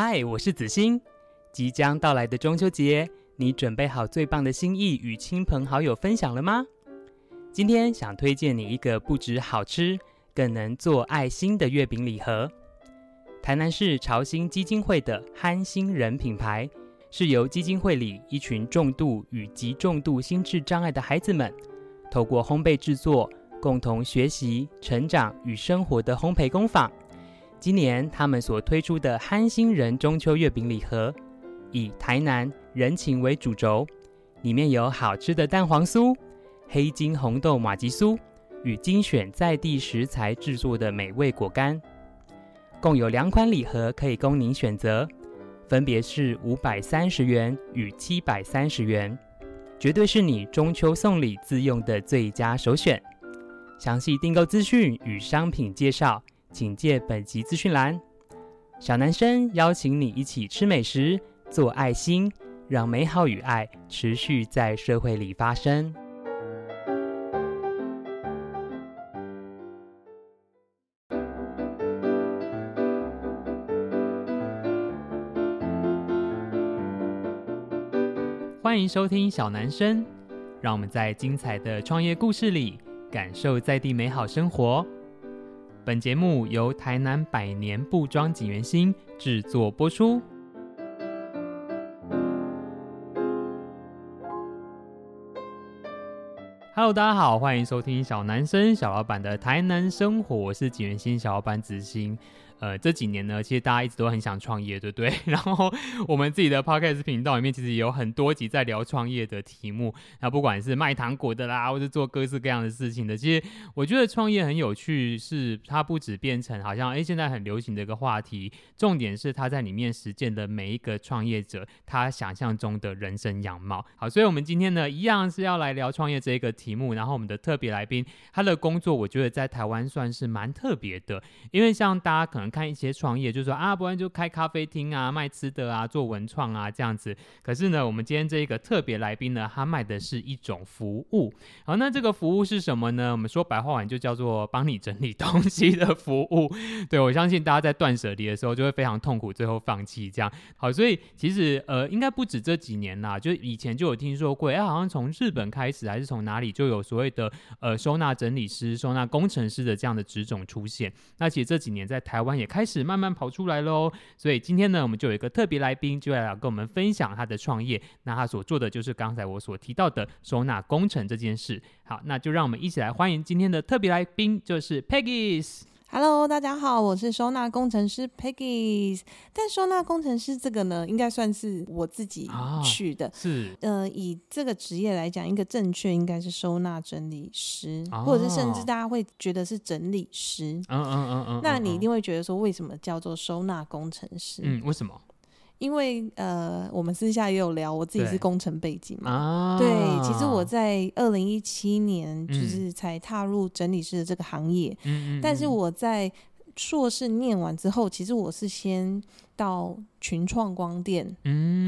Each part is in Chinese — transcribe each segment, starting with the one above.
嗨，我是子欣。即将到来的中秋节，你准备好最棒的心意与亲朋好友分享了吗？今天想推荐你一个不止好吃，更能做爱心的月饼礼盒。台南市潮兴基金会的憨心人品牌，是由基金会里一群重度与极重度心智障碍的孩子们，透过烘焙制作，共同学习、成长与生活的烘焙工坊。今年他们所推出的憨心人中秋月饼礼盒，以台南人情为主轴，里面有好吃的蛋黄酥、黑金红豆马吉酥与精选在地食材制作的美味果干，共有两款礼盒可以供您选择，分别是五百三十元与七百三十元，绝对是你中秋送礼自用的最佳首选。详细订购资讯与商品介绍。请借本集资讯栏。小男生邀请你一起吃美食、做爱心，让美好与爱持续在社会里发生。欢迎收听小男生，让我们在精彩的创业故事里感受在地美好生活。本节目由台南百年布庄景元兴制作播出。Hello，大家好，欢迎收听小男生小老板的台南生活，我是景元兴小老板子欣。呃，这几年呢，其实大家一直都很想创业，对不对？然后我们自己的 podcast 频道里面，其实也有很多集在聊创业的题目。那不管是卖糖果的啦，或者做各式各样的事情的，其实我觉得创业很有趣，是它不止变成好像哎现在很流行的一个话题，重点是它在里面实践的每一个创业者他想象中的人生样貌。好，所以我们今天呢，一样是要来聊创业这一个题目。然后我们的特别来宾，他的工作我觉得在台湾算是蛮特别的，因为像大家可能。看一些创业，就是说啊，不然就开咖啡厅啊，卖吃的啊，做文创啊这样子。可是呢，我们今天这一个特别来宾呢，他卖的是一种服务。好，那这个服务是什么呢？我们说白话文就叫做帮你整理东西的服务。对，我相信大家在断舍离的时候就会非常痛苦，最后放弃这样。好，所以其实呃，应该不止这几年啦，就以前就有听说过，哎，好像从日本开始还是从哪里就有所谓的呃收纳整理师、收纳工程师的这样的职种出现。那其实这几年在台湾也开始慢慢跑出来喽，所以今天呢，我们就有一个特别来宾，就要来跟我们分享他的创业。那他所做的就是刚才我所提到的收纳工程这件事。好，那就让我们一起来欢迎今天的特别来宾，就是 Peggy。Hello，大家好，我是收纳工程师 Peggy。但收纳工程师这个呢，应该算是我自己取的。啊、是，呃，以这个职业来讲，一个正确应该是收纳整理师，啊、或者是甚至大家会觉得是整理师。嗯嗯嗯嗯。那你一定会觉得说，为什么叫做收纳工程师？嗯，为什么？因为呃，我们私下也有聊，我自己是工程背景嘛。对，啊、对，其实我在二零一七年就是才踏入整理师的这个行业。嗯，但是我在硕士念完之后，其实我是先到群创光电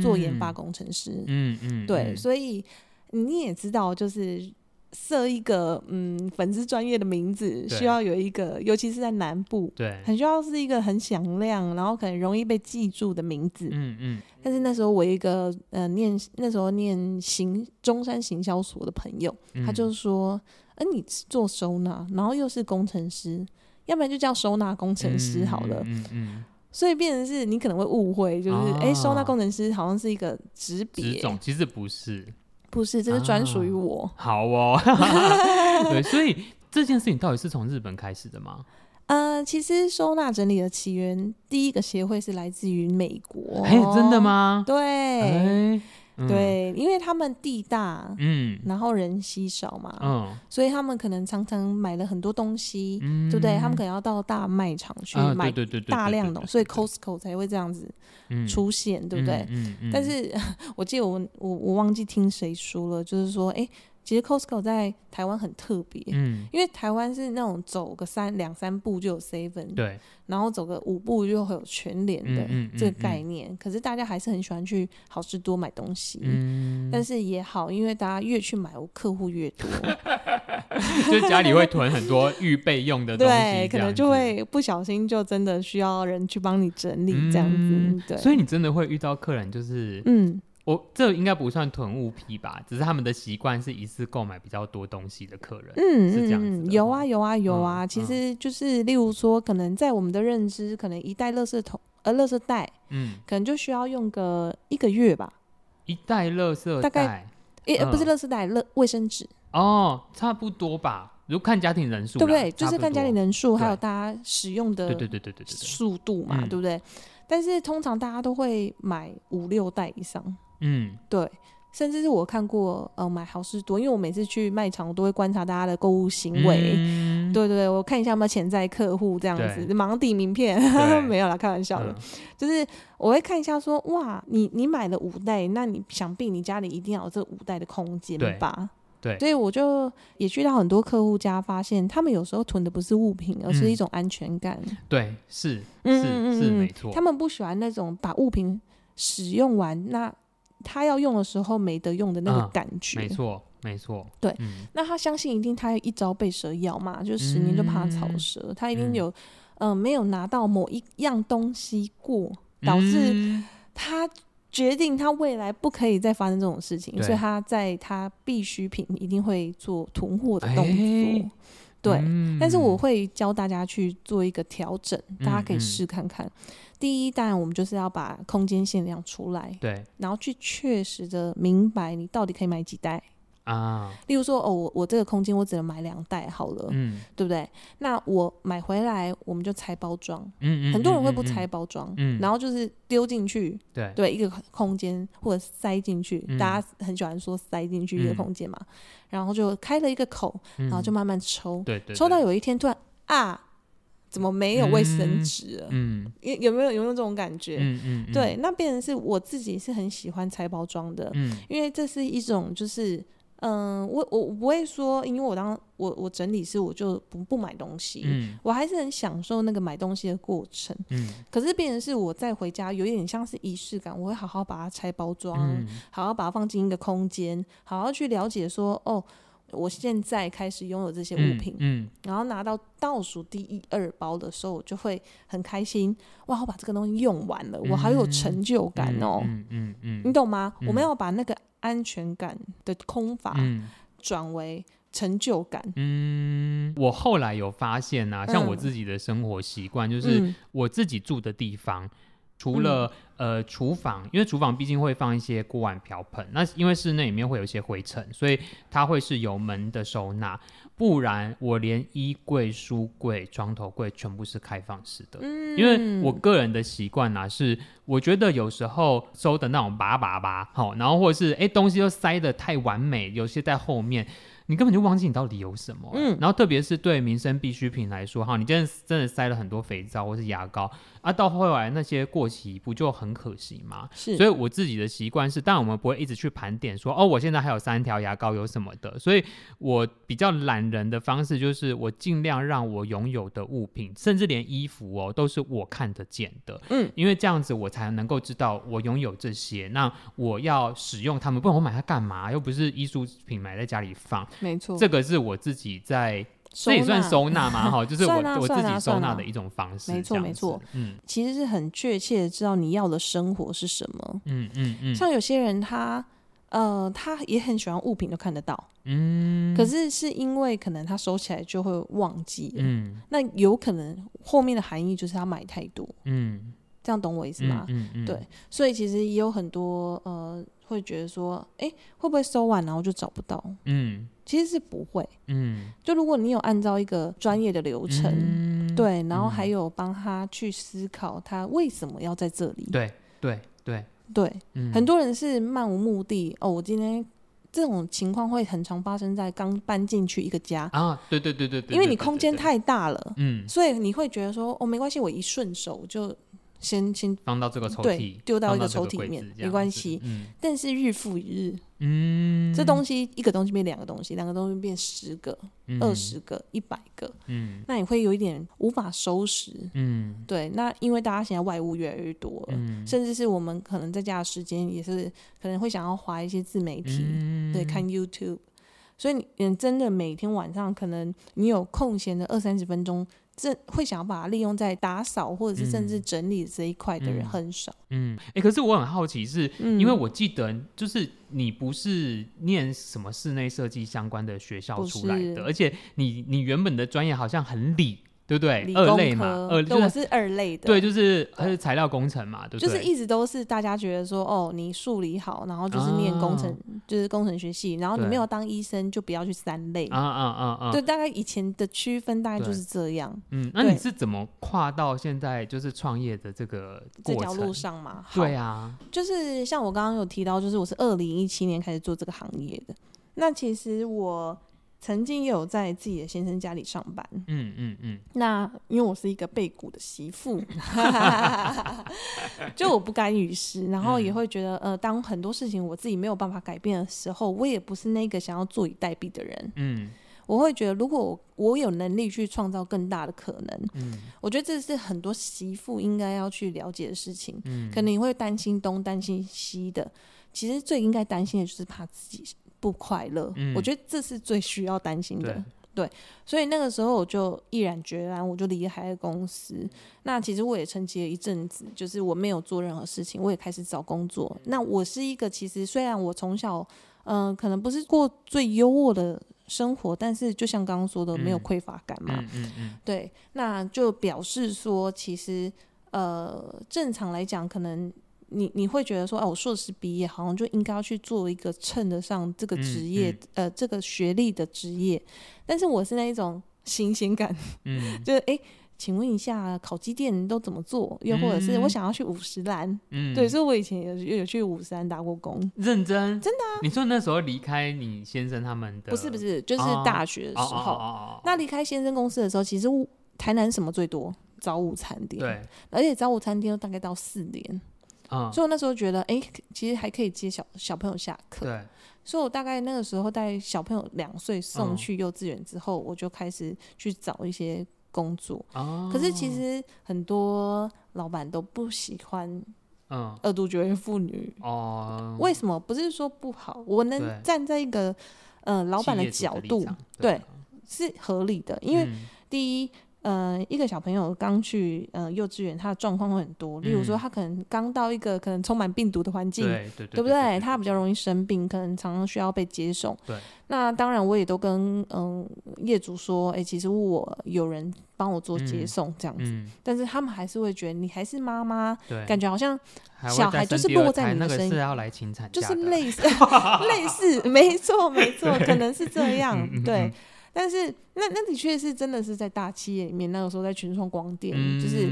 做研发工程师。嗯嗯，对，所以你也知道，就是。设一个嗯粉丝专业的名字，需要有一个，尤其是在南部，对，很需要是一个很响亮，然后可能容易被记住的名字。嗯嗯。嗯，但是那时候我一个呃念那时候念行中山行销所的朋友，嗯、他就说：“嗯、呃，你做收纳，然后又是工程师，要不然就叫收纳工程师好了。嗯”嗯嗯。嗯，所以变成是你可能会误会，就是哎、哦，收纳工程师好像是一个职别，其实不是。不是，这是专属于我。啊、好哦，对，所以这件事情到底是从日本开始的吗？呃，其实收纳整理的起源，第一个协会是来自于美国。哎，真的吗？对。哎对，因为他们地大，嗯，然后人稀少嘛，嗯，所以他们可能常常买了很多东西，对不对？他们可能要到大卖场去买大量的，所以 Costco 才会这样子出现，对不对？但是 我记得我我我忘记听谁说了，就是说，哎，其实 Costco 在台湾很特别，嗯，因为台湾是那种走个三两三步就有 Seven，对，然后走个五步就会有全联的这个概念。嗯嗯嗯嗯、可是大家还是很喜欢去好事多买东西，嗯，但是也好，因为大家越去买，我客户越多，就家里会囤很多预备用的东西，对，可能就会不小心就真的需要人去帮你整理这样子，嗯、对。所以你真的会遇到客人就是，嗯。我这应该不算囤物癖吧，只是他们的习惯是一次购买比较多东西的客人，嗯，是这样子。有啊，有啊，有啊。嗯、其实就是，例如说，可能在我们的认知，可能一袋垃圾桶，呃，垃圾袋，嗯，可能就需要用个一个月吧。一袋垃圾袋，大概，诶、嗯，不是垃圾袋，垃卫生纸。哦，差不多吧。如果看家庭人数，对不对？就是看家庭人数，还有大家使用的，对对对对对速度嘛，对不对？但是通常大家都会买五六袋以上。嗯，对，甚至是我看过，呃，买好事多，因为我每次去卖场，我都会观察大家的购物行为，嗯、对对对，我看一下有没有潜在客户这样子，对。盲递名片，没有啦，开玩笑的，嗯、就是我会看一下说，哇，你你买了五袋，那你想必你家里一定要有这五袋的空间吧？对，所以我就也去到很多客户家，发现他们有时候囤的不是物品，而是一种安全感。嗯、对，是，是，嗯、是没错，他们不喜欢那种把物品使用完那。他要用的时候没得用的那个感觉，没错，没错。对，那他相信一定他一朝被蛇咬嘛，就十年就怕草蛇，他一定有，嗯，没有拿到某一样东西过，导致他决定他未来不可以再发生这种事情，所以他在他必需品一定会做囤货的动作。对，但是我会教大家去做一个调整，大家可以试看看。第一，当然我们就是要把空间限量出来，对，然后去确实的明白你到底可以买几袋。啊。例如说，哦，我我这个空间我只能买两袋好了，嗯，对不对？那我买回来我们就拆包装，嗯嗯，很多人会不拆包装，嗯，然后就是丢进去，对。对，一个空间或者塞进去，大家很喜欢说塞进去一个空间嘛，然后就开了一个口，然后就慢慢抽，对对，抽到有一天突然啊。怎么没有卫生纸了？嗯，有有没有有没有这种感觉？嗯嗯，嗯对，那变成是我自己是很喜欢拆包装的，嗯，因为这是一种就是，嗯、呃，我我不会说，因为我当我我整理师，我就不不买东西，嗯，我还是很享受那个买东西的过程，嗯，可是变成是我再回家，有一点像是仪式感，我会好好把它拆包装，嗯、好好把它放进一个空间，好好去了解说，哦。我现在开始拥有这些物品，嗯，嗯，然后拿到倒数第一二包的时候，我就会很开心，哇，我把这个东西用完了，嗯、我好有成就感哦，嗯嗯，嗯，嗯，你懂吗？嗯、我们要把那个安全感的空乏转为成就感。嗯，我后来有发现啊，像我自己的生活习惯，就是我自己住的地方。嗯除了呃厨房，因为厨房毕竟会放一些锅碗瓢盆，那因为室内里面会有一些灰尘，所以它会是有门的收纳，不然我连衣柜、书柜、床头柜全部是开放式的。嗯，因为我个人的习惯啊，是我觉得有时候收的那种叭叭叭，好，然后或者是哎东西都塞的太完美，有些在后面。你根本就忘记你到底有什么，嗯，然后特别是对民生必需品来说，哈，你真的真的塞了很多肥皂或是牙膏啊，到后来那些过期不就很可惜吗？是，所以我自己的习惯是，当然我们不会一直去盘点说，哦，我现在还有三条牙膏有什么的，所以我比较懒人的方式就是，我尽量让我拥有的物品，甚至连衣服哦，都是我看得见的，嗯，因为这样子我才能够知道我拥有这些，那我要使用它们，不然我买它干嘛？又不是艺术品买在家里放。没错，这个是我自己在，这也算收纳嘛，哈，就是我我自己收纳的一种方式。没错没错，嗯，其实是很确切的知道你要的生活是什么。嗯嗯嗯，像有些人他呃他也很喜欢物品都看得到，嗯，可是是因为可能他收起来就会忘记，嗯，那有可能后面的含义就是他买太多，嗯，这样懂我意思吗？嗯嗯，对，所以其实也有很多呃。会觉得说，哎，会不会收完然后就找不到？嗯，其实是不会。嗯，就如果你有按照一个专业的流程，嗯、对，然后还有帮他去思考他为什么要在这里。对对对对，很多人是漫无目的哦。我今天这种情况会很常发生在刚搬进去一个家啊。对对对对对，因为你空间太大了，嗯，所以你会觉得说，哦，没关系，我一顺手就。先先放到这个抽屉，丢到一个抽屉里面，没关系。嗯，但是日复一日，嗯，这东西一个东西变两个东西，两个东西变十个、二十、嗯、个、一百个，嗯，那你会有一点无法收拾，嗯，对。那因为大家现在外物越来越多了，嗯，甚至是我们可能在家的时间也是可能会想要划一些自媒体，嗯、对，看 YouTube，所以你真的每天晚上可能你有空闲的二三十分钟。这会想要把它利用在打扫或者是甚至整理这一块的人很少。嗯，哎、嗯欸，可是我很好奇是，因为我记得就是你不是念什么室内设计相关的学校出来的，而且你你原本的专业好像很理。对不对？二类嘛，二对，我是二类的。对，就是还是材料工程嘛，对不对？就是一直都是大家觉得说，哦，你数理好，然后就是念工程，就是工程学系，然后你没有当医生，就不要去三类。啊啊啊啊！对，大概以前的区分大概就是这样。嗯，那你是怎么跨到现在就是创业的这个这条路上嘛？对啊，就是像我刚刚有提到，就是我是二零一七年开始做这个行业的。那其实我。曾经也有在自己的先生家里上班，嗯嗯嗯。那因为我是一个背骨的媳妇，就我不甘于失，然后也会觉得，呃，当很多事情我自己没有办法改变的时候，我也不是那个想要坐以待毙的人。嗯，我会觉得，如果我，我有能力去创造更大的可能，嗯，我觉得这是很多媳妇应该要去了解的事情。嗯，可能你会担心东担心西的，其实最应该担心的就是怕自己。不快乐，嗯，我觉得这是最需要担心的。对，所以那个时候我就毅然决然，我就离开了公司。那其实我也沉寂了一阵子，就是我没有做任何事情，我也开始找工作。那我是一个，其实虽然我从小，嗯、呃，可能不是过最优渥的生活，但是就像刚刚说的，没有匮乏感嘛。嗯嗯嗯。对，那就表示说，其实，呃，正常来讲，可能。你你会觉得说，哦、啊，我硕士毕业，好像就应该要去做一个称得上这个职业，嗯嗯、呃，这个学历的职业。但是我是那一种新鲜感，嗯，就是哎，请问一下，烤鸡店都怎么做？又或者是我想要去五十兰，嗯，对，所以我以前有有去五十兰打过工，认真，真的、啊。你说那时候离开你先生他们的，不是不是，就是大学的时候。那离开先生公司的时候，其实台南什么最多？早午餐店，对，而且早午餐店都大概到四点。嗯、所以我那时候觉得，哎、欸，其实还可以接小小朋友下课。对。所以我大概那个时候带小朋友两岁送去幼稚园之后，嗯，我就开始去找一些工作。哦。可是其实很多老板都不喜欢，嗯，二度就业妇女。哦。为什么？不是说不好，我能站在一个，呃，老板的角度，对，对，是合理的。因为第一。嗯呃，一个小朋友刚去呃幼稚园，他的状况会很多。例如说，他可能刚到一个可能充满病毒的环境，对对对，对不对？他比较容易生病，可能常常需要被接送。对。那当然，我也都跟嗯、呃、业主说，哎、欸，其实我有人帮我做接送这样子、嗯嗯，但是他们还是会觉得你还是妈妈，感觉好像小孩就是落在你的身上，是要来请产假，就是类似 类似，没错没错，可能是这样，嗯嗯对。但是，那那的确是真的是在大企业里面，那个时候在群创光电，就是。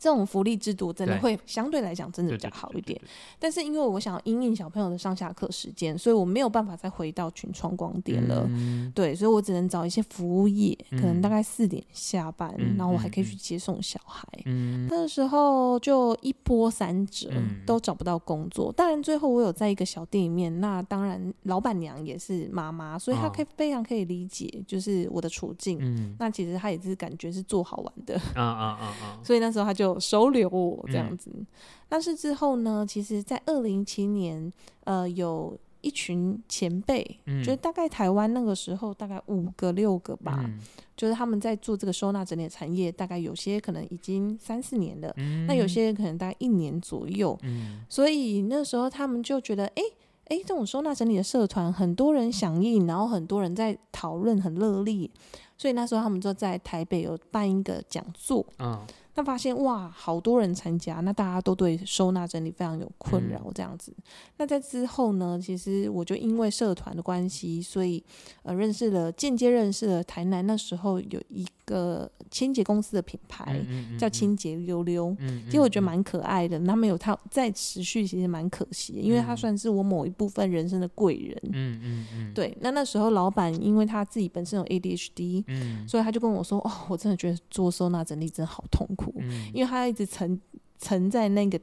这种福利制度真的会相对来讲真的比较好一点，但是因为我想要因应小朋友的上下课时间，所以我没有办法再回到群创光点了。嗯。对，所以我只能找一些服务业，可能大概四点下班，嗯，然后我还可以去接送小孩。嗯，那时候就一波三折，嗯，都找不到工作。当然最后我有在一个小店里面，那当然老板娘也是妈妈，所以她可以非常可以理解，就是我的处境。嗯，那其实她也是感觉是做好玩的。啊啊啊啊！所以那时候她就。收留我这样子，嗯，但是之后呢？其实，在二零一七年，呃，有一群前辈，嗯，就是大概台湾那个时候大概五个六个吧，嗯，就是他们在做这个收纳整理的产业，大概有些可能已经三四年了，嗯，那有些可能大概一年左右，嗯，所以那时候他们就觉得，哎，欸，哎，欸，这种收纳整理的社团，很多人响应，然后很多人在讨论，很热烈，所以那时候他们就在台北有办一个讲座，嗯。他发现哇，好多人参加，那大家都对收纳整理非常有困扰，这样子，嗯。那在之后呢，其实我就因为社团的关系，所以呃认识了，间接认识了台南那时候有一个清洁公司的品牌，叫清洁溜溜，嗯，其实我觉得蛮可爱的。他们有他在持续，其实蛮可惜的，因为他算是我某一部分人生的贵人。嗯嗯嗯。对，那那时候老板因为他自己本身有 ADHD，嗯，所以他就跟我说：“哦，我真的觉得做收纳整理真的好痛苦。”嗯，因为他一直沉沉在那个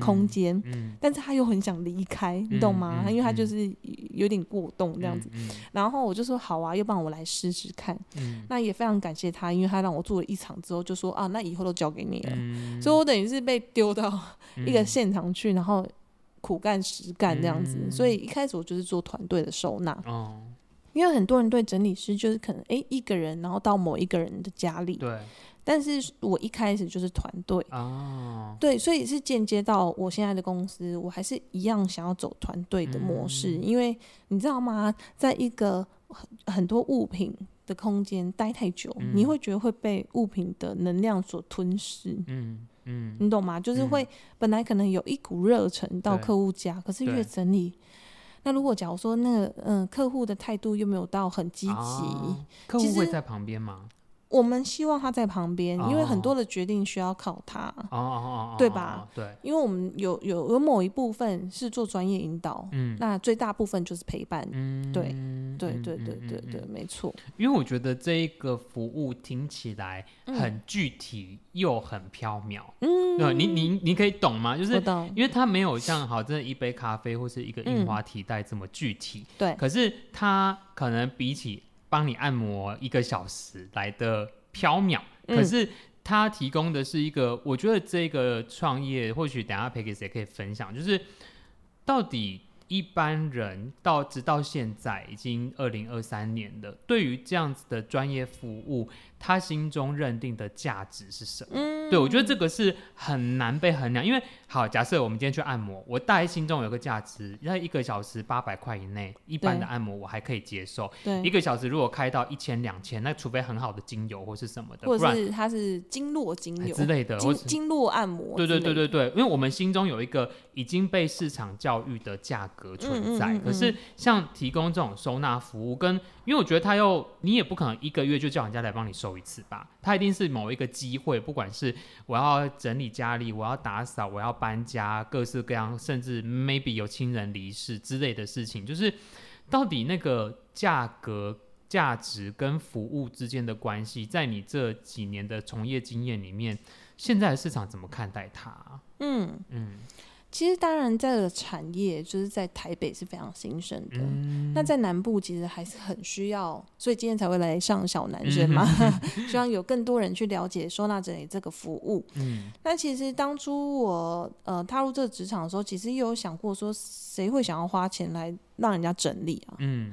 空间，但是他又很想离开，你懂吗？因为他就是有点过动这样子。然后我就说好啊，要不然我来试试看。那也非常感谢他，因为他让我做了一场之后，就说啊，那以后都交给你了。所以我等于是被丢到一个现场去，然后苦干实干这样子。所以一开始我就是做团队的收纳。因为很多人对整理师就是可能哎一个人，然后到某一个人的家里。对。但是我一开始就是团队。啊，对，所以是间接到我现在的公司，我还是一样想要走团队的模式，嗯、因为你知道吗，在一个很很多物品的空间待太久，嗯、你会觉得会被物品的能量所吞噬，嗯嗯，你懂吗？就是会本来可能有一股热忱到客户家，可是越整理，那如果假如说那个嗯、呃、客户的态度又没有到很积极，啊、客户会在旁边吗？我们希望他在旁边，因为很多的决定需要靠他，对吧？对，因为我们有有有某一部分是做专业引导，嗯，那最大部分就是陪伴，嗯，对，对对对对对，没错。因为我觉得这一个服务听起来很具体又很飘渺，嗯，你你你可以懂吗？就是因为它没有像好真的一杯咖啡或是一个印花提袋这么具体，对，可是它可能比起。帮你按摩一个小时来的飘渺，可是他提供的是一个，我觉得这个创业或许等下 Peggy 也可以分享，就是到底一般人到直到现在已经二零二三年了，对于这样子的专业服务。他心中认定的价值是什么？嗯，对，我觉得这个是很难被衡量，因为好，假设我们今天去按摩，我大概心中有个价值，那一个小时八百块以内，一般的按摩我还可以接受。对，一个小时如果开到一千两千，那除非很好的精油或是什么的，或者是它是经络精油之类的，或经络按摩。对对对对对，因为我们心中有一个已经被市场教育的价格存在，可是像提供这种收纳服务，跟因为我觉得他又你也不可能一个月就叫人家来帮你收。一次吧，他一定是某一个机会，不管是我要整理家里，我要打扫，我要搬家，各式各样，甚至 maybe 有亲人离世之类的事情，就是到底那个价格、价值跟服务之间的关系，在你这几年的从业经验里面，现在的市场怎么看待它？嗯嗯。嗯其实当然，这个产业就是在台北是非常兴盛的。嗯、那在南部其实还是很需要，所以今天才会来上小男生嘛，嗯、希望有更多人去了解收纳整理这个服务。嗯，那其实当初我呃踏入这个职场的时候，其实也有想过说，谁会想要花钱来让人家整理啊？嗯，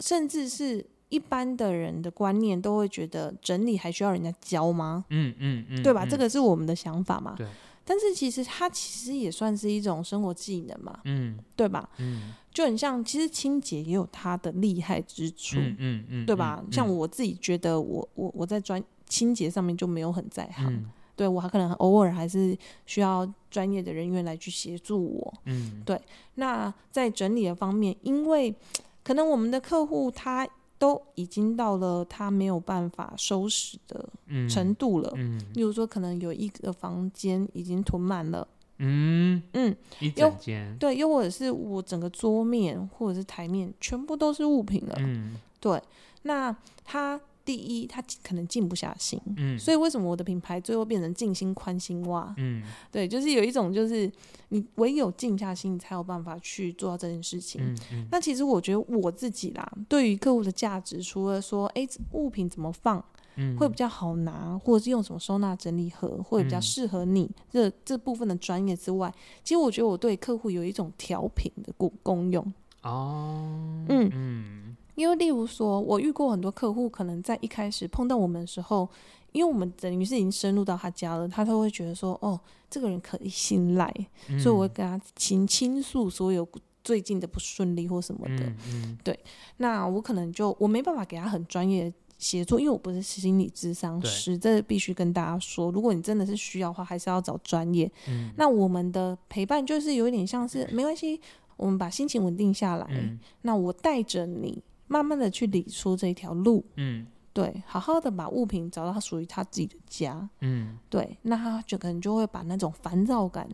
甚至是一般的人的观念都会觉得整理还需要人家教吗？嗯嗯嗯，对吧？嗯、这个是我们的想法嘛？对。但是其实它其实也算是一种生活技能嘛，嗯，对吧？嗯，就很像，其实清洁也有它的厉害之处，嗯嗯，嗯对吧？嗯、像我自己觉得我，我我我在专清洁上面就没有很在行，嗯、对我还可能偶尔还是需要专业的人员来去协助我，嗯，对。那在整理的方面，因为可能我们的客户他。都已经到了他没有办法收拾的程度了。嗯，例如说，可能有一个房间已经囤满了。嗯嗯，一整间。对，又或者是我整个桌面或者是台面全部都是物品了。嗯，对。那他。第一，他可能静不下心，嗯，所以为什么我的品牌最后变成静心宽心哇？嗯，对，就是有一种，就是你唯有静下心，你才有办法去做到这件事情。嗯嗯，那其实我觉得我自己啦，对于客户的价值，除了说，哎，物品怎么放，嗯，会比较好拿，或者是用什么收纳整理盒，会比较适合你这这部分的专业之外，其实我觉得我对客户有一种调频的功功用。哦，嗯嗯。因为，例如说，我遇过很多客户，可能在一开始碰到我们的时候，因为我们等于是已经深入到他家了，他都会觉得说，哦，这个人可以信赖，嗯、所以我会跟他倾倾诉所有最近的不顺利或什么的。嗯嗯、对，那我可能就我没办法给他很专业的协助，因为我不是心理咨商师，这必须跟大家说，如果你真的是需要的话，还是要找专业。嗯、那我们的陪伴就是有一点像是，没关系，我们把心情稳定下来，嗯、那我带着你。慢慢的去理出这条路，嗯，对，好好的把物品找到属于他自己的家，嗯，对，那他就可能就会把那种烦躁感，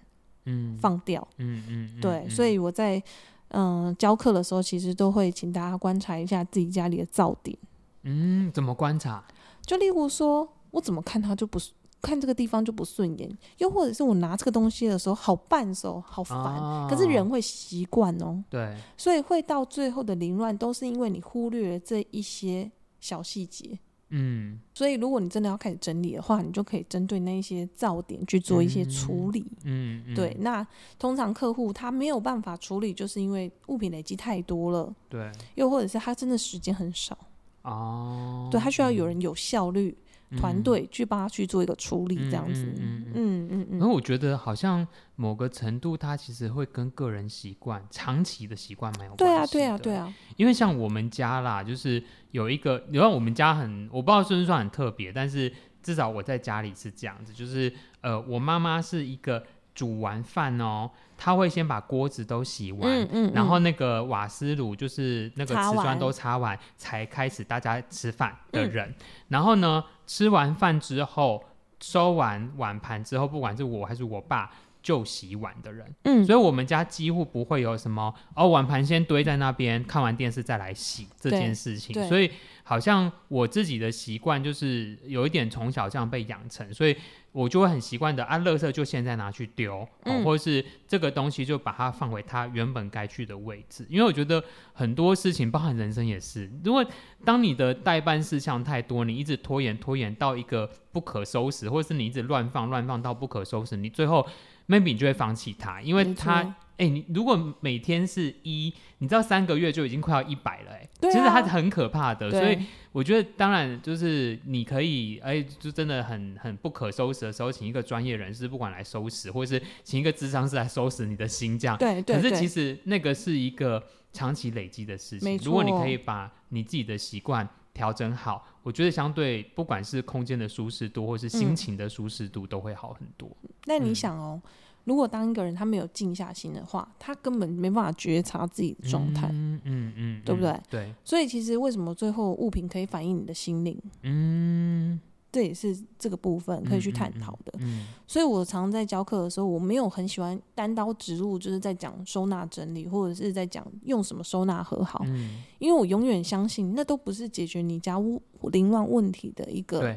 嗯，放掉，嗯嗯，嗯对，嗯、所以我在嗯、呃、教课的时候，其实都会请大家观察一下自己家里的噪点，嗯，怎么观察？就例如说，我怎么看他就不是看这个地方就不顺眼，又或者是我拿这个东西的时候好绊手，好烦。哦、可是人会习惯哦，对，所以会到最后的凌乱，都是因为你忽略了这一些小细节。嗯，所以如果你真的要开始整理的话，你就可以针对那一些噪点去做一些处理。嗯，嗯，对。那通常客户他没有办法处理，就是因为物品累积太多了。对。又或者是他真的时间很少。哦。对，他需要有人有效率。团队去帮他去做一个处理，这样子，嗯嗯嗯嗯嗯。然后我觉得好像某个程度，它其实会跟个人习惯、长期的习惯蛮有关系。对啊，对啊，对啊。因为像我们家啦，就是有一个，你看我们家很，我不知道算不算很特别，但是至少我在家里是这样子，就是呃，我妈妈是一个。煮完饭哦，他会先把锅子都洗完，嗯嗯嗯、然后那个瓦斯炉就是那个瓷砖都擦完，才开始大家吃饭的人。嗯、然后呢，吃完饭之后收完碗盘之后，不管是我还是我爸，就洗碗的人。嗯，所以我们家几乎不会有什么哦，碗盘先堆在那边，看完电视再来洗这件事情。所以好像我自己的习惯就是有一点从小这样被养成，所以。我就会很习惯的啊，垃圾就现在拿去丢，嗯，或者是这个东西就把它放回它原本该去的位置。因为我觉得很多事情，包含人生也是，如果当你的代办事项太多，你一直拖延拖延到一个不可收拾，或者是你一直乱放乱放到不可收拾，你最后 maybe 你就会放弃它，因为它。哎、欸，你如果每天是一，你知道三个月就已经快要一百了，哎、啊，其实它是很可怕的。所以我觉得，当然就是你可以，哎、欸，就真的很很不可收拾的时候，请一个专业人士，不管来收拾，或者是请一个智商师来收拾你的心，这样。对对。可是其实那个是一个长期累积的事情。如果你可以把你自己的习惯调整好，我觉得相对不管是空间的舒适度，或是心情的舒适度，都会好很多。嗯、那你想哦？如果当一个人他没有静下心的话，他根本没办法觉察自己的状态，嗯嗯嗯，对不对？对。所以其实为什么最后物品可以反映你的心灵？嗯，这也是这个部分可以去探讨的。嗯，所以我常常在教课的时候，我没有很喜欢单刀直入，就是在讲收纳整理，或者是在讲用什么收纳盒好。嗯，因为我永远相信，那都不是解决你家屋凌乱问题的一个，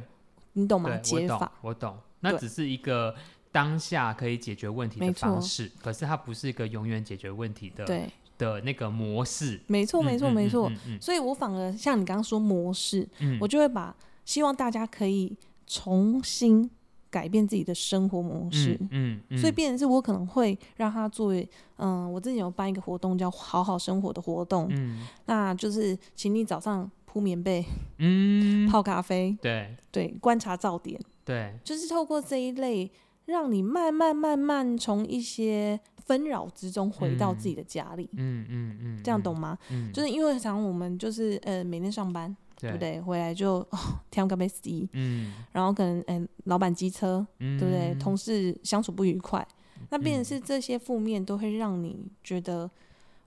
你懂吗？解法，我懂，那只是一个。当下可以解决问题的方式，可是它不是一个永远解决问题的对的那个模式。没错，没错，没错。所以我反而像你刚刚说模式，嗯，我就会把希望大家可以重新改变自己的生活模式。嗯，所以变成是我可能会让他作为，嗯，我之前有办一个活动叫“好好生活”的活动，嗯，那就是请你早上铺棉被，嗯，泡咖啡，对。对，观察噪点，对，就是透过这一类。让你慢慢慢慢从一些纷扰之中回到自己的家里，嗯嗯嗯，这样懂吗？嗯，就是因为常我们就是呃每天上班，对。不对？回来就哦天干被死，嗯，然后可能嗯老板机车，对不对？同事相处不愉快，那变成是这些负面都会让你觉得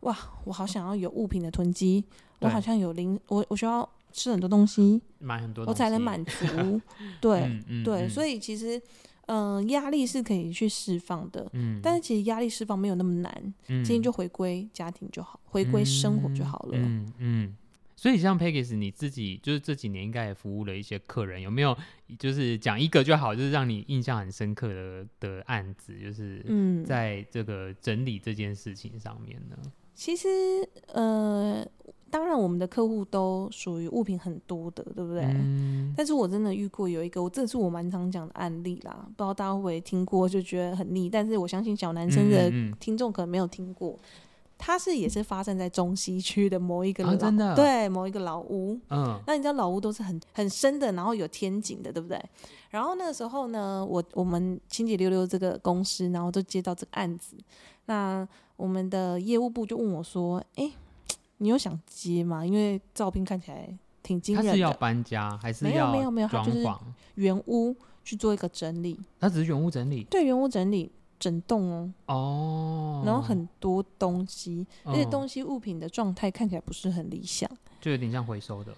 哇，我好想要有物品的囤积，我好像有零，我我需要吃很多东西，买很多，我才能满足，对对，所以其实。嗯，压力是可以去释放的，嗯，但是其实压力释放没有那么难，嗯，今天就回归家庭就好，回归生活就好了，嗯嗯。所以像 Peggy 你自己，就是这几年应该也服务了一些客人，有没有就是讲一个就好，就是让你印象很深刻的的案子，就是嗯，在这个整理这件事情上面呢？嗯，其实呃。当然，我们的客户都属于物品很多的，对不对？嗯。但是我真的遇过有一个，我这是我蛮常讲的案例啦，不知道大家会不会听过，就觉得很腻。但是我相信小男生的听众可能没有听过，嗯、是也是发生在中西区的某一个老、啊、真的对某一个老屋。嗯。那你知道老屋都是很很深的，然后有天井的，对不对？然后那个时候呢，我我们清洁溜溜这个公司，然后就接到这个案子，那我们的业务部就问我说：“哎。”你有想接吗？因为照片看起来挺惊人的。他是要搬家还是要？没有没有没有，他就是原屋去做一个整理。他只是原屋整理？对，原屋整理整栋哦。哦。然后很多东西，而且东西物品的状态看起来不是很理想，就有点像回收的。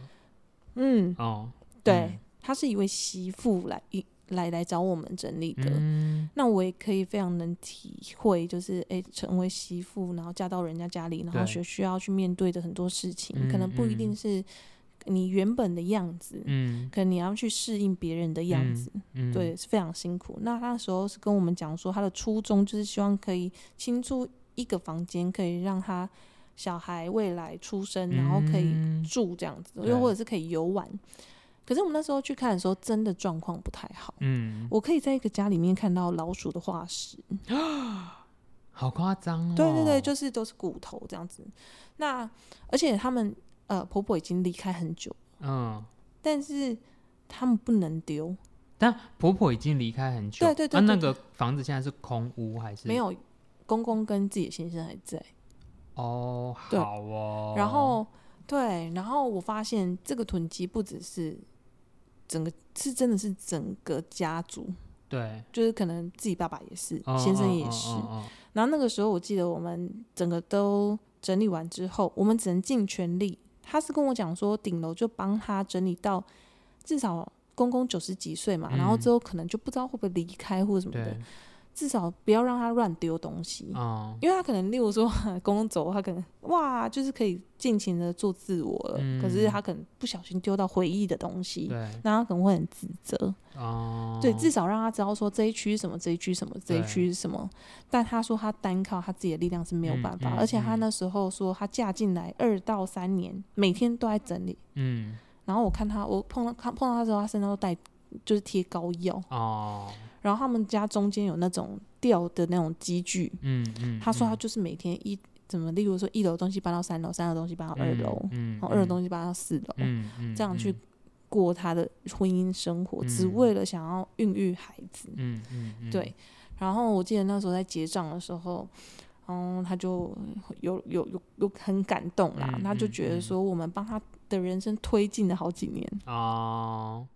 嗯。哦。对，他是一位媳妇来一。来来找我们整理的，嗯、那我也可以非常能体会，就是诶，成为媳妇，然后嫁到人家家里，然后需需要去面对的很多事情，可能不一定是你原本的样子，嗯，可能你要去适应别人的样子，嗯，对，是非常辛苦。那他那时候是跟我们讲说，他的初衷就是希望可以清出一个房间，可以让他小孩未来出生，然后可以住这样子，又、嗯、或者是可以游玩。可是我们那时候去看的时候，真的状况不太好。嗯，我可以在一个家里面看到老鼠的化石，好夸张哦！对对对，就是都是骨头这样子。那而且他们呃婆婆已经离开很久，嗯，但是他们不能丢。但婆婆已经离开很久，对对对，对。那那个房子现在是空屋还是？没有，公公跟自己的先生还在。哦，好哦。然后对，然后我发现这个囤积不只是。整个是真的是整个家族，对，就是可能自己爸爸也是，哦、先生也是、哦哦哦。然后那个时候，我记得我们整个都整理完之后，我们只能尽全力。他是跟我讲说，顶楼就帮他整理到至少公公九十几岁嘛、嗯，然后之后可能就不知道会不会离开或者什么的。至少不要让他乱丢东西，哦，因为他可能，例如说 公公走，他可能哇，就是可以尽情的做自我了，嗯。可是他可能不小心丢到回忆的东西，那他可能会很自责。哦，对，至少让他知道说这一区什么，这一区什么，这一区是什么。但他说他单靠他自己的力量是没有办法，嗯嗯，而且他那时候说他嫁进来二到三年，每天都在整理。嗯，然后我看他，我碰到他碰到他之后，他身上都带就是贴膏药。哦。然后他们家中间有那种吊的那种机具，嗯嗯，他说他就是每天一怎么，例如说一楼东西搬到三楼，三楼东西搬到二楼，嗯，然后二楼东西搬到四楼，嗯嗯，这样去过他的婚姻生活，嗯，只为了想要孕育孩子，嗯嗯，对。然后我记得那时候在结账的时候，嗯，他就有有有有很感动啦，嗯，他就觉得说我们帮他的人生推进了好几年。哦，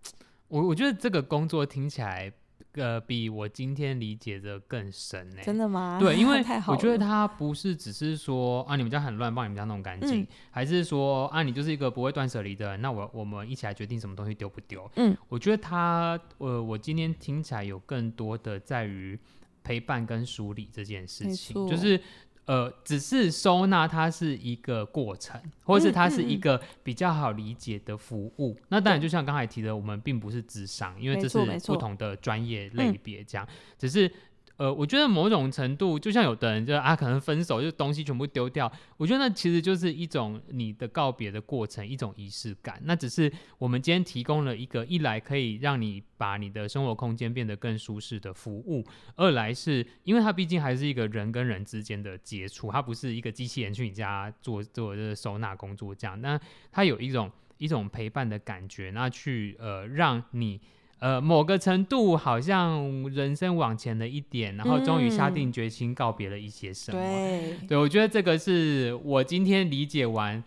我我觉得这个工作听起来。呃，比我今天理解的更深呢？真的吗？对，因为 我觉得他不是只是说啊，你们家很乱，帮你们家弄干净，嗯，还是说啊，你就是一个不会断舍离的人，那我我们一起来决定什么东西丢不丢。嗯，我觉得他，呃，我今天听起来有更多的在于陪伴跟梳理这件事情，就是。呃，只是收纳它是一个过程，或是它是一个比较好理解的服务。嗯嗯、那当然，就像刚才提的，我们并不是智商，因为这是不同的专业类别，这样只是。呃，我觉得某种程度，就像有的人就啊，可能分手就东西全部丢掉。我觉得那其实就是一种你的告别的过程，一种仪式感。那只是我们今天提供了一个一来可以让你把你的生活空间变得更舒适的服务，二来是因为它毕竟还是一个人跟人之间的接触，它不是一个机器人去你家做做这个收纳工作这样。那它有一种一种陪伴的感觉，那去呃让你。呃，某个程度好像人生往前了一点，然后终于下定决心告别了一些什么。嗯、对，对我觉得这个是我今天理解完，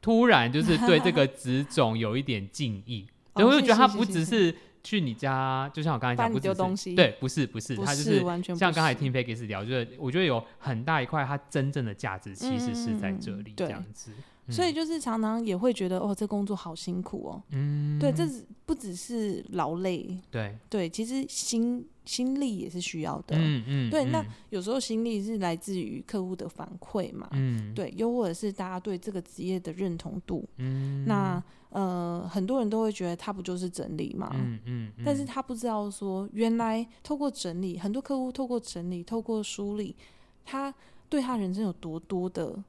突然就是对这个职种有一点敬意。所以我就觉得他不只是去你家，就像我刚才讲，不丢东西，对，不是不是，他就是像刚才听 Peggy 聊，就是我觉得有很大一块，它真正的价值其实是在这里，这样子。所以就是常常也会觉得哦，这工作好辛苦哦。嗯，对，这不只是劳累，对对，其实心心力也是需要的。嗯嗯，对，那有时候心力是来自于客户的反馈嘛。嗯，对，又或者是大家对这个职业的认同度。嗯，那呃，很多人都会觉得他不就是整理嘛。嗯嗯，但是他不知道说，原来透过整理，很多客户透过整理，透过梳理，他对他人生有多多的。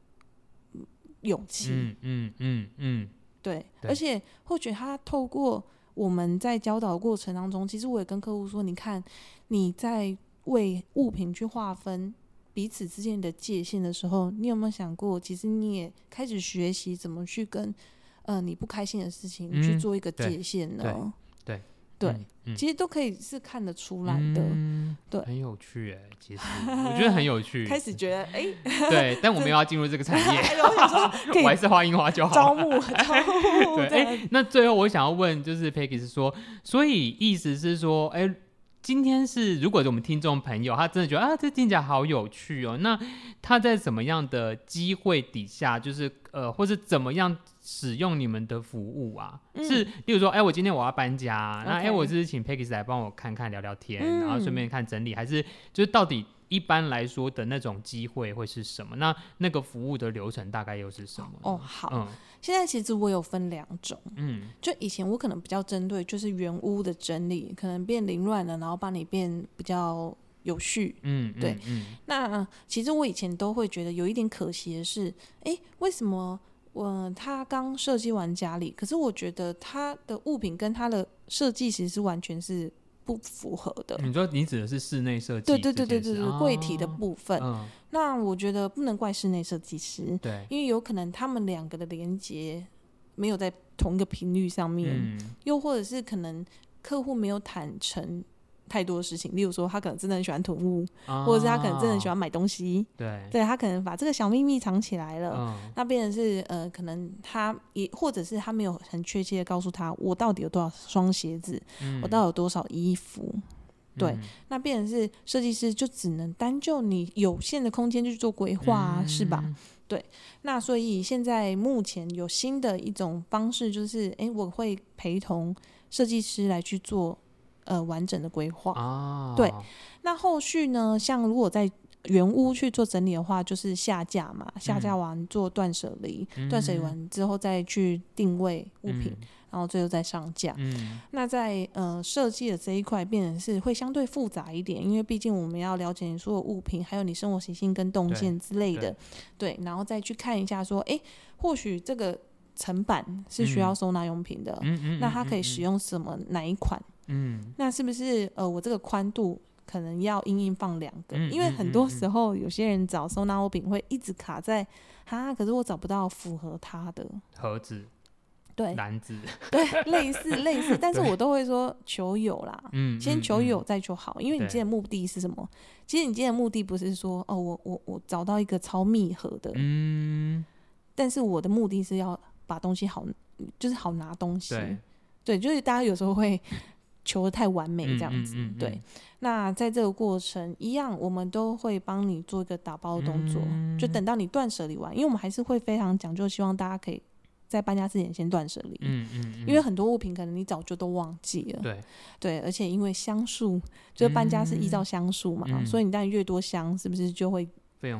勇气，嗯嗯嗯嗯，对，而且或许他透过我们在教导的过程当中，其实我也跟客户说，你看你在为物品去划分彼此之间的界限的时候，你有没有想过，其实你也开始学习怎么去跟呃你不开心的事情去做一个界限呢？嗯对、嗯嗯，其实都可以是看得出来的，嗯、对，很有趣哎，其实我觉得很有趣。开始觉得哎，对，但我们要进入这个产业，我还是花樱花就好。招募，招募。对，哎，那最后我想要问，就是 Peggy 是说，所以意思是说，哎，今天是如果我们听众朋友他真的觉得啊，这听起来好有趣哦，那他在什么样的机会底下，就是呃，或是怎么样？使用你们的服务啊，嗯、是，例如说，哎、欸，我今天我要搬家，那.哎、欸，我是请 Peggy 来帮我看看聊聊天，嗯、然后顺便看整理，还是就是到底一般来说的那种机会会是什么？那那个服务的流程大概又是什么？哦，好，嗯，现在其实我有分两种，嗯，就以前我可能比较针对就是原屋的整理，可能变凌乱了，然后帮你变比较有序，嗯，对，嗯，那其实我以前都会觉得有一点可惜的是，哎，为什么？我他刚设计完家里，可是我觉得他的物品跟他的设计其实是完全是不符合的。你说你指的是室内设计？对对对对对对，柜体的部分。哦，那我觉得不能怪室内设计师，对，因为有可能他们两个的连接没有在同一个频率上面，嗯，又或者是可能客户没有坦诚。太多的事情，例如说他可能真的很喜欢囤物，哦，或者是他可能真的很喜欢买东西，对，对他可能把这个小秘密藏起来了，哦，那变成是呃，可能他也或者是他没有很确切的告诉他我到底有多少双鞋子，嗯，我到底有多少衣服，对，嗯，那变成是设计师就只能单就你有限的空间去做规划啊，嗯，是吧？对，那所以现在目前有新的一种方式，就是哎，我会陪同设计师来去做。呃，完整的规划。啊，对，那后续呢？像如果在原屋去做整理的话，就是下架嘛，下架完做断舍离，断舍离完之后再去定位物品，嗯、然后最后再上架。嗯，那在呃设计的这一块，变成是会相对复杂一点，因为毕竟我们要了解你所有物品，还有你生活习性跟动线之类的。对，对，然后再去看一下说，哎，或许这个层板是需要收纳用品的，嗯、那它可以使用什么哪一款？嗯，那是不是呃，我这个宽度可能要硬硬放两个？嗯，因为很多时候有些人找收纳物品会一直卡在哈，可是我找不到符合他的。盒子，对，篮子，对，类似 类似，但是我都会说求有啦，嗯，先求有再求好，因为你今天的目的是什么？其实你今天的目的不是说哦，我我我找到一个超密合的，嗯，但是我的目的是要把东西好，就是好拿东西，对，对，就是大家有时候会。求的太完美这样子，嗯嗯嗯嗯、对。那在这个过程一样，我们都会帮你做一个打包的动作，嗯、就等到你断舍离完，因为我们还是会非常讲究，希望大家可以在搬家之前先断舍离。嗯嗯，嗯。因为很多物品可能你早就都忘记了。对。对，而且因为箱数，就是搬家是依照箱数嘛，嗯、所以你当然越多箱，是不是就会？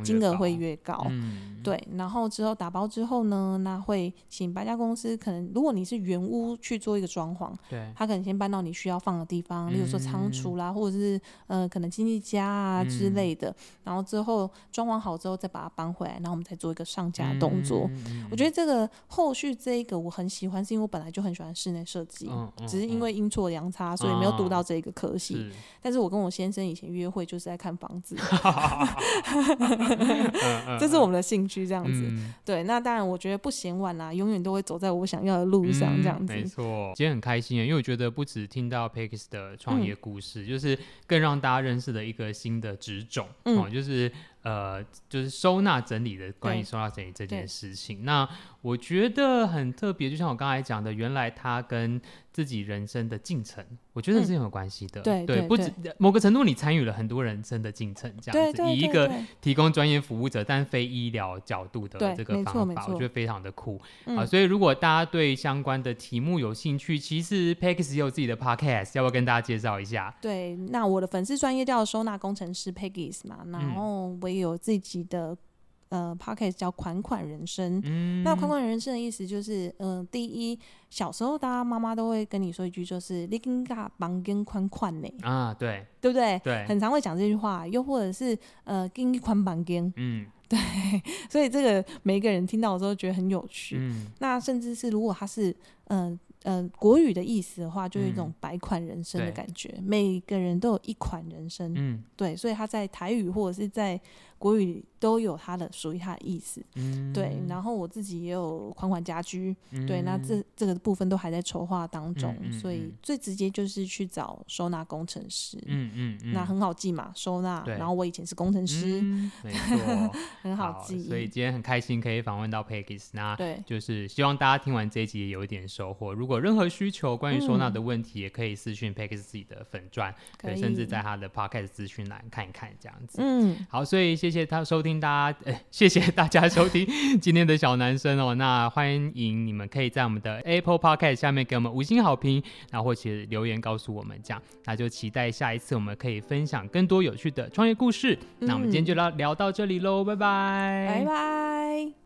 金额会越高，嗯，对，然后之后打包之后呢，那会请搬家公司，可能如果你是原屋去做一个装潢，对，他可能先搬到你需要放的地方，例如说仓储啦，或者是呃可能经纪家啊之类的，然后之后装潢好之后再把它搬回来，然后我们再做一个上架的动作。我觉得这个后续这一个我很喜欢，是因为我本来就很喜欢室内设计，只是因为阴错阳差，所以没有读到这个科系。但是我跟我先生以前约会就是在看房子。这是我们的兴趣，这样子。嗯、对，那当然，我觉得不嫌晚啦，永远都会走在我想要的路上，这样子。嗯、没错，今天很开心，因为我觉得不止听到 Peggy 的创业故事，嗯、就是更让大家认识了一个新的职种，嗯、哦，就是。呃，就是收纳整理的，关于收纳整理这件事情，那我觉得很特别，就像我刚才讲的，原来他跟自己人生的进程，我觉得是很有关系的。嗯、对，对，对，不止某个程度，你参与了很多人生的进程，这样子，以一个提供专业服务者，但非医疗角度的这个方法，我觉得非常的酷啊。所以，如果大家对相关的题目有兴趣，其实 Peggy 也有自己的 Podcast，要不要跟大家介绍一下？对，那我的粉丝专业叫收纳工程师 Peggy 嘛，然后我也。有自己的呃 podcast 叫款款人生。嗯、那款款人生的意思就是，嗯、呃，第一，小时候大家妈妈都会跟你说一句，就是“你跟家房间宽宽呢”，啊，对，对不对？对，很常会讲这句话。又或者是呃，“跟宽房间”，嗯，对。所以这个每一个人听到的时候觉得很有趣。嗯，那甚至是如果他是嗯。呃呃，国语的意思的话，就有一种百款人生的感觉。嗯、每个人都有一款人生，嗯，对，所以他在台语或者是在国语都有它的属于它的意思，嗯，对。然后我自己也有款款家居，嗯、对，那这这个部分都还在筹划当中，嗯嗯嗯、所以最直接就是去找收纳工程师，嗯嗯，嗯那很好记嘛，收纳。对然后我以前是工程师，嗯、没错，很好记好。所以今天很开心可以访问到 Peggy，那对，就是希望大家听完这一集也有一点收获。如果任何需求关于收纳的问题，嗯、也可以私讯 Peggy 自己的粉专，对，甚至在他的 Podcast 资讯栏看一看这样子。嗯，好，所以谢谢他收听大家，呃、谢谢大家收听 今天的小男生哦。那欢迎你们可以在我们的 Apple Podcast 下面给我们五星好评，然后或者留言告诉我们这样，那就期待下一次我们可以分享更多有趣的创业故事。嗯、那我们今天就聊聊到这里喽，拜拜，拜拜。